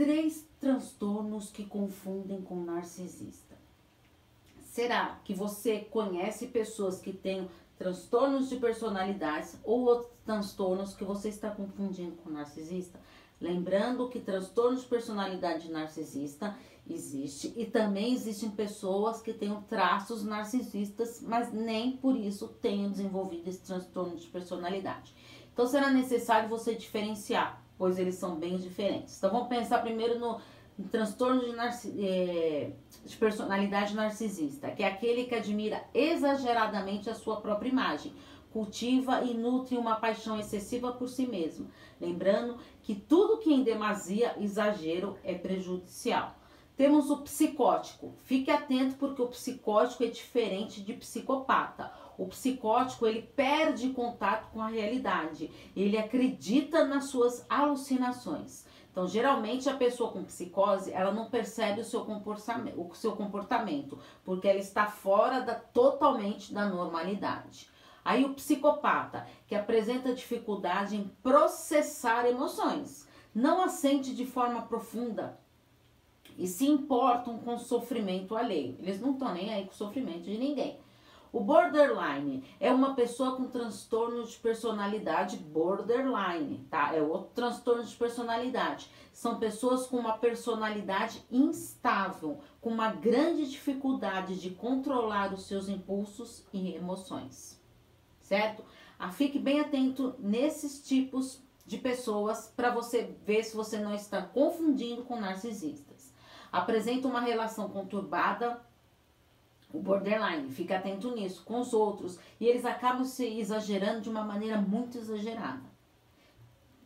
três transtornos que confundem com narcisista. Será que você conhece pessoas que têm transtornos de personalidades ou outros transtornos que você está confundindo com narcisista? Lembrando que transtorno de personalidade narcisista existe e também existem pessoas que têm traços narcisistas, mas nem por isso tenham desenvolvido esse transtorno de personalidade. Então será necessário você diferenciar, pois eles são bem diferentes. Então vamos pensar primeiro no, no transtorno de, narci é, de personalidade narcisista, que é aquele que admira exageradamente a sua própria imagem, cultiva e nutre uma paixão excessiva por si mesmo. Lembrando que tudo que em demasia, exagero, é prejudicial. Temos o psicótico. Fique atento porque o psicótico é diferente de psicopata. O psicótico ele perde contato com a realidade. Ele acredita nas suas alucinações. Então, geralmente a pessoa com psicose, ela não percebe o seu comportamento, o seu comportamento, porque ela está fora da totalmente da normalidade. Aí o psicopata, que apresenta dificuldade em processar emoções, não as sente de forma profunda, e se importam com o sofrimento alheio. Eles não estão nem aí com o sofrimento de ninguém. O borderline é uma pessoa com transtorno de personalidade borderline, tá? É outro transtorno de personalidade. São pessoas com uma personalidade instável, com uma grande dificuldade de controlar os seus impulsos e emoções, certo? Ah, fique bem atento nesses tipos de pessoas para você ver se você não está confundindo com narcisista apresenta uma relação conturbada, o borderline, fica atento nisso, com os outros, e eles acabam se exagerando de uma maneira muito exagerada.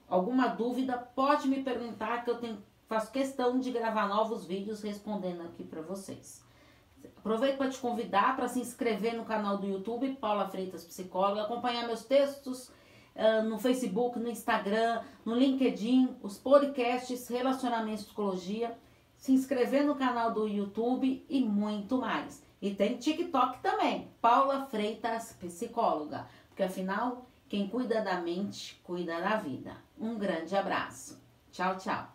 Alguma dúvida, pode me perguntar que eu tenho, faço questão de gravar novos vídeos respondendo aqui para vocês. Aproveito para te convidar para se inscrever no canal do YouTube, Paula Freitas Psicóloga, acompanhar meus textos uh, no Facebook, no Instagram, no LinkedIn, os podcasts Relacionamento e Psicologia se inscrever no canal do YouTube e muito mais. E tem TikTok também, Paula Freitas Psicóloga, porque afinal, quem cuida da mente, cuida da vida. Um grande abraço. Tchau, tchau.